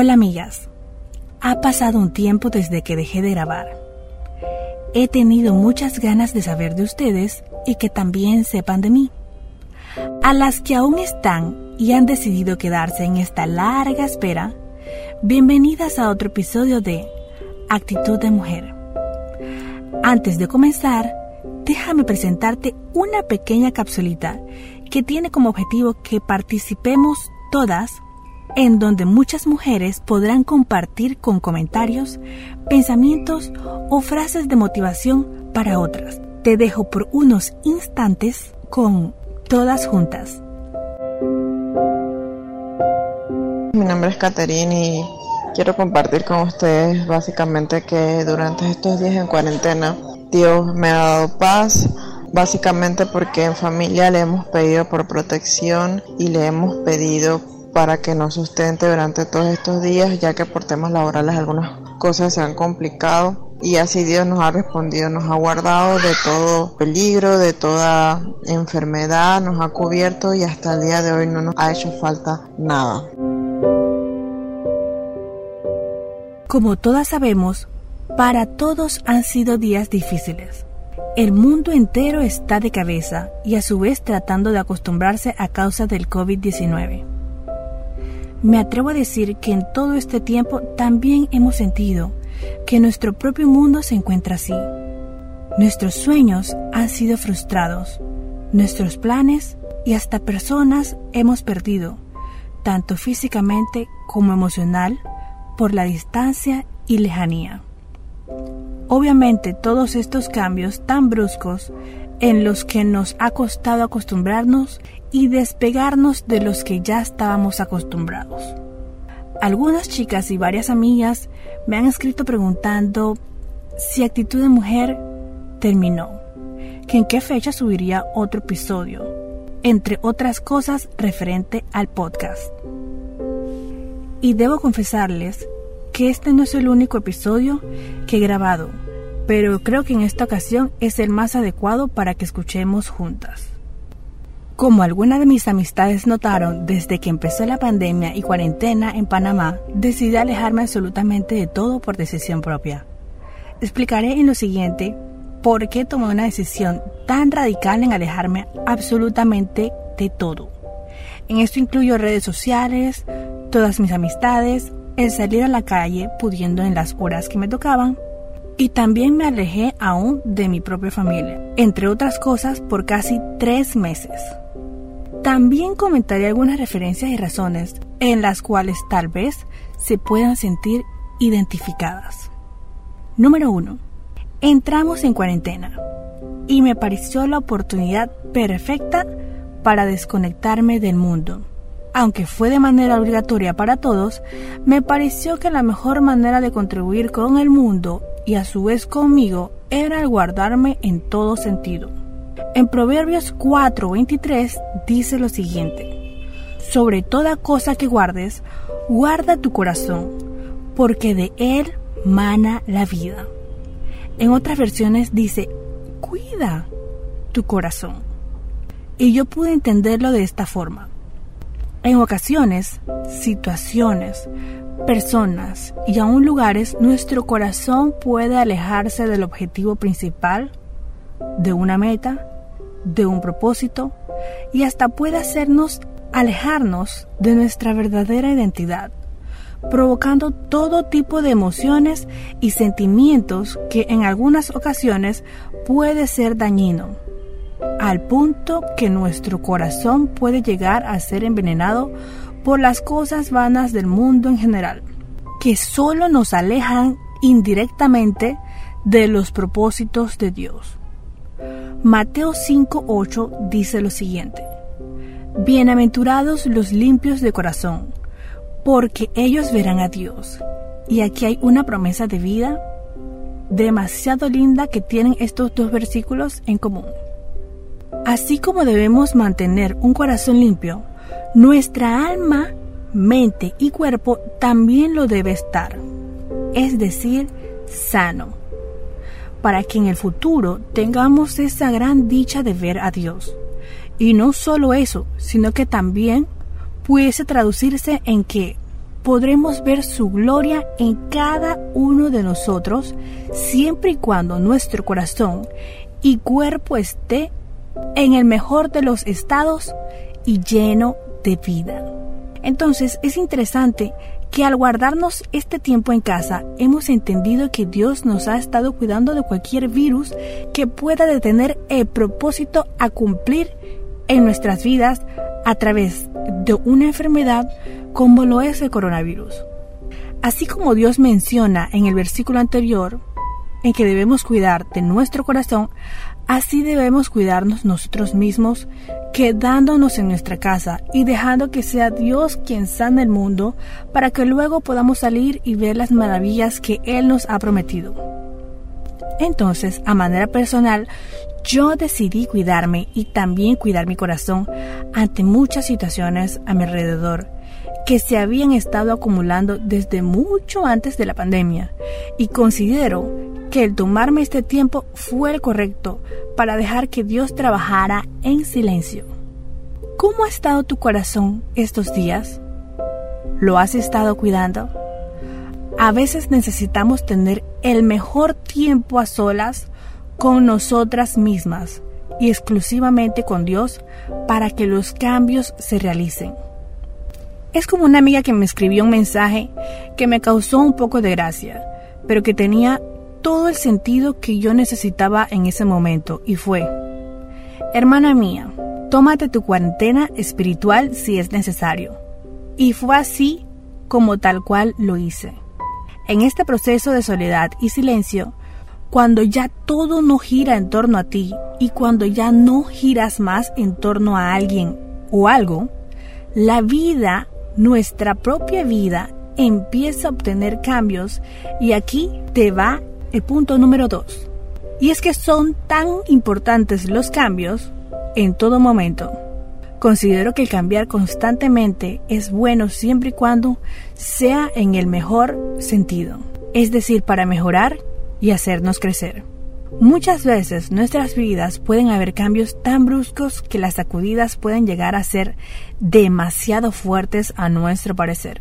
Hola amigas, ha pasado un tiempo desde que dejé de grabar. He tenido muchas ganas de saber de ustedes y que también sepan de mí. A las que aún están y han decidido quedarse en esta larga espera, bienvenidas a otro episodio de Actitud de Mujer. Antes de comenzar, déjame presentarte una pequeña capsulita que tiene como objetivo que participemos todas en donde muchas mujeres podrán compartir con comentarios, pensamientos o frases de motivación para otras. Te dejo por unos instantes con todas juntas. Mi nombre es Caterine y quiero compartir con ustedes básicamente que durante estos días en cuarentena Dios me ha dado paz, básicamente porque en familia le hemos pedido por protección y le hemos pedido para que nos sustente durante todos estos días, ya que por temas laborales algunas cosas se han complicado y así Dios nos ha respondido, nos ha guardado de todo peligro, de toda enfermedad, nos ha cubierto y hasta el día de hoy no nos ha hecho falta nada. Como todas sabemos, para todos han sido días difíciles. El mundo entero está de cabeza y a su vez tratando de acostumbrarse a causa del COVID-19. Me atrevo a decir que en todo este tiempo también hemos sentido que nuestro propio mundo se encuentra así. Nuestros sueños han sido frustrados, nuestros planes y hasta personas hemos perdido, tanto físicamente como emocional, por la distancia y lejanía. Obviamente todos estos cambios tan bruscos en los que nos ha costado acostumbrarnos y despegarnos de los que ya estábamos acostumbrados. Algunas chicas y varias amigas me han escrito preguntando si Actitud de Mujer terminó, que en qué fecha subiría otro episodio, entre otras cosas referente al podcast. Y debo confesarles que este no es el único episodio que he grabado, pero creo que en esta ocasión es el más adecuado para que escuchemos juntas. Como algunas de mis amistades notaron, desde que empezó la pandemia y cuarentena en Panamá, decidí alejarme absolutamente de todo por decisión propia. Explicaré en lo siguiente por qué tomé una decisión tan radical en alejarme absolutamente de todo. En esto incluyo redes sociales, todas mis amistades, el salir a la calle pudiendo en las horas que me tocaban, y también me alejé aún de mi propia familia, entre otras cosas por casi tres meses. También comentaré algunas referencias y razones en las cuales tal vez se puedan sentir identificadas. Número 1. Entramos en cuarentena y me pareció la oportunidad perfecta para desconectarme del mundo. Aunque fue de manera obligatoria para todos, me pareció que la mejor manera de contribuir con el mundo y a su vez conmigo era el guardarme en todo sentido. En Proverbios 4:23 dice lo siguiente, sobre toda cosa que guardes, guarda tu corazón, porque de él mana la vida. En otras versiones dice, cuida tu corazón. Y yo pude entenderlo de esta forma. En ocasiones, situaciones, personas y aún lugares, nuestro corazón puede alejarse del objetivo principal, de una meta, de un propósito y hasta puede hacernos alejarnos de nuestra verdadera identidad, provocando todo tipo de emociones y sentimientos que en algunas ocasiones puede ser dañino, al punto que nuestro corazón puede llegar a ser envenenado por las cosas vanas del mundo en general, que solo nos alejan indirectamente de los propósitos de Dios. Mateo 5:8 dice lo siguiente, Bienaventurados los limpios de corazón, porque ellos verán a Dios. Y aquí hay una promesa de vida demasiado linda que tienen estos dos versículos en común. Así como debemos mantener un corazón limpio, nuestra alma, mente y cuerpo también lo debe estar, es decir, sano para que en el futuro tengamos esa gran dicha de ver a Dios. Y no solo eso, sino que también pudiese traducirse en que podremos ver su gloria en cada uno de nosotros siempre y cuando nuestro corazón y cuerpo esté en el mejor de los estados y lleno de vida. Entonces es interesante que al guardarnos este tiempo en casa hemos entendido que Dios nos ha estado cuidando de cualquier virus que pueda detener el propósito a cumplir en nuestras vidas a través de una enfermedad como lo es el coronavirus. Así como Dios menciona en el versículo anterior, en que debemos cuidar de nuestro corazón, así debemos cuidarnos nosotros mismos, quedándonos en nuestra casa y dejando que sea Dios quien sane el mundo para que luego podamos salir y ver las maravillas que Él nos ha prometido. Entonces, a manera personal, yo decidí cuidarme y también cuidar mi corazón ante muchas situaciones a mi alrededor que se habían estado acumulando desde mucho antes de la pandemia y considero que el tomarme este tiempo fue el correcto para dejar que Dios trabajara en silencio. ¿Cómo ha estado tu corazón estos días? ¿Lo has estado cuidando? A veces necesitamos tener el mejor tiempo a solas con nosotras mismas y exclusivamente con Dios para que los cambios se realicen. Es como una amiga que me escribió un mensaje que me causó un poco de gracia, pero que tenía todo el sentido que yo necesitaba en ese momento y fue, hermana mía, tómate tu cuarentena espiritual si es necesario. Y fue así como tal cual lo hice. En este proceso de soledad y silencio, cuando ya todo no gira en torno a ti y cuando ya no giras más en torno a alguien o algo, la vida nuestra propia vida empieza a obtener cambios y aquí te va el punto número dos. Y es que son tan importantes los cambios en todo momento. Considero que cambiar constantemente es bueno siempre y cuando sea en el mejor sentido, es decir, para mejorar y hacernos crecer. Muchas veces nuestras vidas pueden haber cambios tan bruscos que las sacudidas pueden llegar a ser demasiado fuertes a nuestro parecer.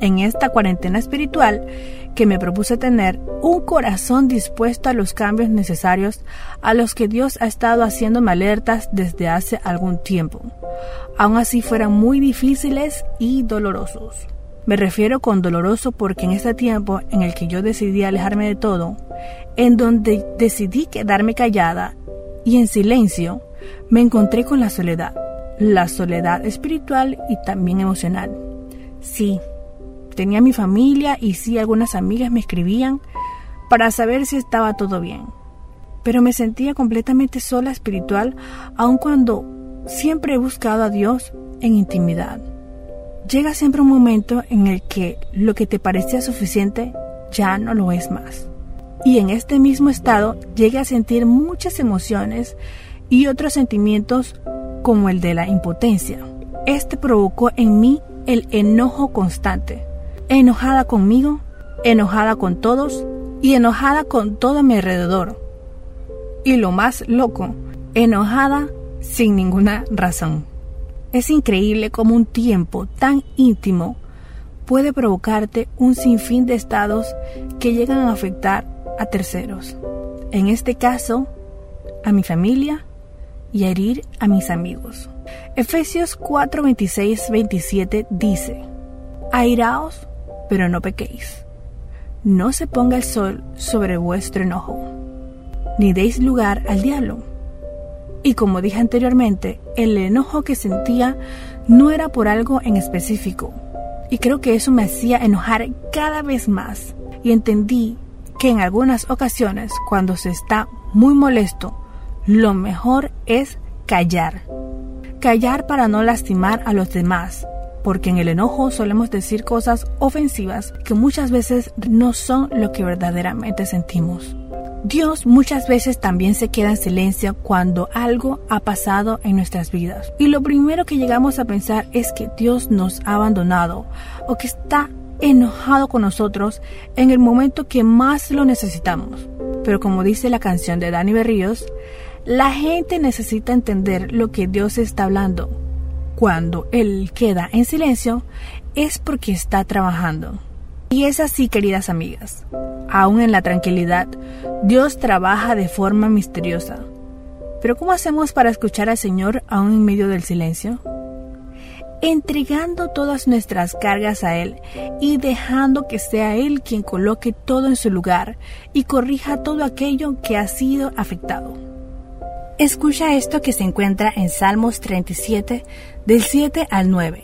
En esta cuarentena espiritual que me propuse tener un corazón dispuesto a los cambios necesarios a los que Dios ha estado haciéndome alertas desde hace algún tiempo, aun así fueran muy difíciles y dolorosos. Me refiero con doloroso porque en este tiempo en el que yo decidí alejarme de todo, en donde decidí quedarme callada y en silencio, me encontré con la soledad, la soledad espiritual y también emocional. Sí, tenía mi familia y sí algunas amigas me escribían para saber si estaba todo bien, pero me sentía completamente sola espiritual aun cuando siempre he buscado a Dios en intimidad. Llega siempre un momento en el que lo que te parecía suficiente ya no lo es más. Y en este mismo estado llegué a sentir muchas emociones y otros sentimientos como el de la impotencia. Este provocó en mí el enojo constante. Enojada conmigo, enojada con todos y enojada con todo mi alrededor. Y lo más loco, enojada sin ninguna razón. Es increíble cómo un tiempo tan íntimo puede provocarte un sinfín de estados que llegan a afectar a terceros. En este caso, a mi familia y a herir a mis amigos. Efesios 4, 26, 27 dice, Airaos, pero no pequéis. No se ponga el sol sobre vuestro enojo, ni deis lugar al diablo y como dije anteriormente, el enojo que sentía no era por algo en específico. Y creo que eso me hacía enojar cada vez más. Y entendí que en algunas ocasiones, cuando se está muy molesto, lo mejor es callar. Callar para no lastimar a los demás, porque en el enojo solemos decir cosas ofensivas que muchas veces no son lo que verdaderamente sentimos. Dios muchas veces también se queda en silencio cuando algo ha pasado en nuestras vidas. Y lo primero que llegamos a pensar es que Dios nos ha abandonado o que está enojado con nosotros en el momento que más lo necesitamos. Pero como dice la canción de Dani Berríos, la gente necesita entender lo que Dios está hablando. Cuando Él queda en silencio, es porque está trabajando. Y es así, queridas amigas. Aún en la tranquilidad, Dios trabaja de forma misteriosa. Pero ¿cómo hacemos para escuchar al Señor aún en medio del silencio? Entregando todas nuestras cargas a Él y dejando que sea Él quien coloque todo en su lugar y corrija todo aquello que ha sido afectado. Escucha esto que se encuentra en Salmos 37, del 7 al 9.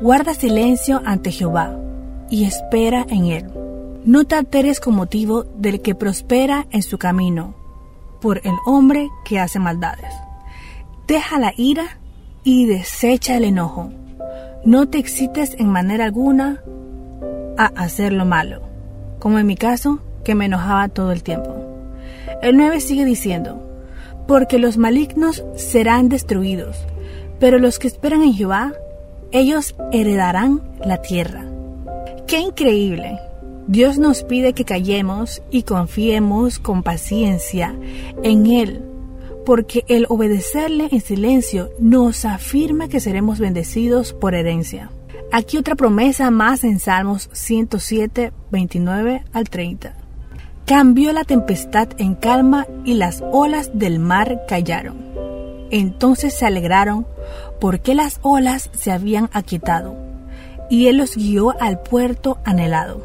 Guarda silencio ante Jehová y espera en Él. No te alteres con motivo del que prospera en su camino por el hombre que hace maldades. Deja la ira y desecha el enojo. No te excites en manera alguna a hacer lo malo, como en mi caso, que me enojaba todo el tiempo. El 9 sigue diciendo, porque los malignos serán destruidos, pero los que esperan en Jehová, ellos heredarán la tierra. ¡Qué increíble! Dios nos pide que callemos y confiemos con paciencia en Él, porque el obedecerle en silencio nos afirma que seremos bendecidos por herencia. Aquí otra promesa más en Salmos 107, 29 al 30. Cambió la tempestad en calma y las olas del mar callaron. Entonces se alegraron porque las olas se habían aquietado, y él los guió al puerto anhelado.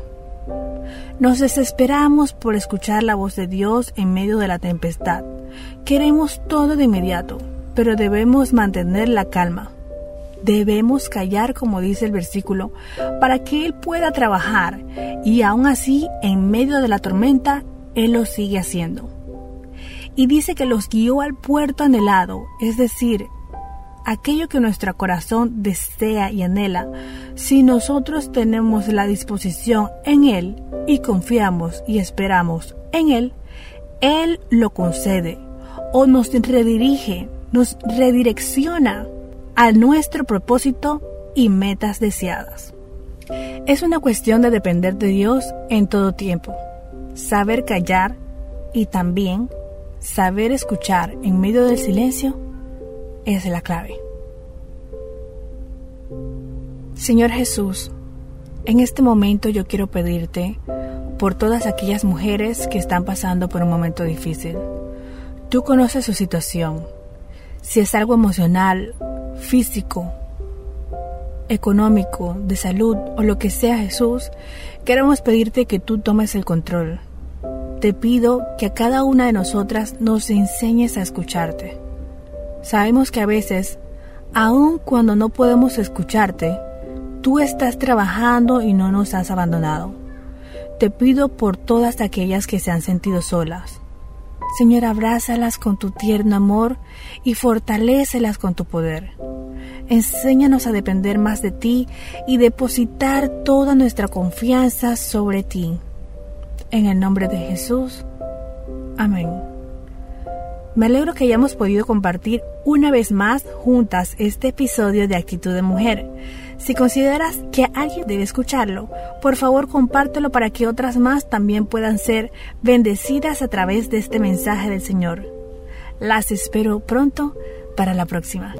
Nos desesperamos por escuchar la voz de Dios en medio de la tempestad. Queremos todo de inmediato, pero debemos mantener la calma. Debemos callar, como dice el versículo, para que Él pueda trabajar y aún así, en medio de la tormenta, Él lo sigue haciendo. Y dice que los guió al puerto anhelado, es decir, aquello que nuestro corazón desea y anhela, si nosotros tenemos la disposición en Él y confiamos y esperamos en Él, Él lo concede o nos redirige, nos redirecciona a nuestro propósito y metas deseadas. Es una cuestión de depender de Dios en todo tiempo, saber callar y también saber escuchar en medio del silencio es la clave. Señor Jesús, en este momento yo quiero pedirte por todas aquellas mujeres que están pasando por un momento difícil. Tú conoces su situación, si es algo emocional, físico, económico, de salud o lo que sea Jesús, queremos pedirte que tú tomes el control. Te pido que a cada una de nosotras nos enseñes a escucharte. Sabemos que a veces, aun cuando no podemos escucharte, tú estás trabajando y no nos has abandonado. Te pido por todas aquellas que se han sentido solas. Señor, abrázalas con tu tierno amor y fortalécelas con tu poder. Enséñanos a depender más de ti y depositar toda nuestra confianza sobre ti. En el nombre de Jesús. Amén. Me alegro que hayamos podido compartir una vez más juntas este episodio de Actitud de Mujer. Si consideras que alguien debe escucharlo, por favor compártelo para que otras más también puedan ser bendecidas a través de este mensaje del Señor. Las espero pronto para la próxima.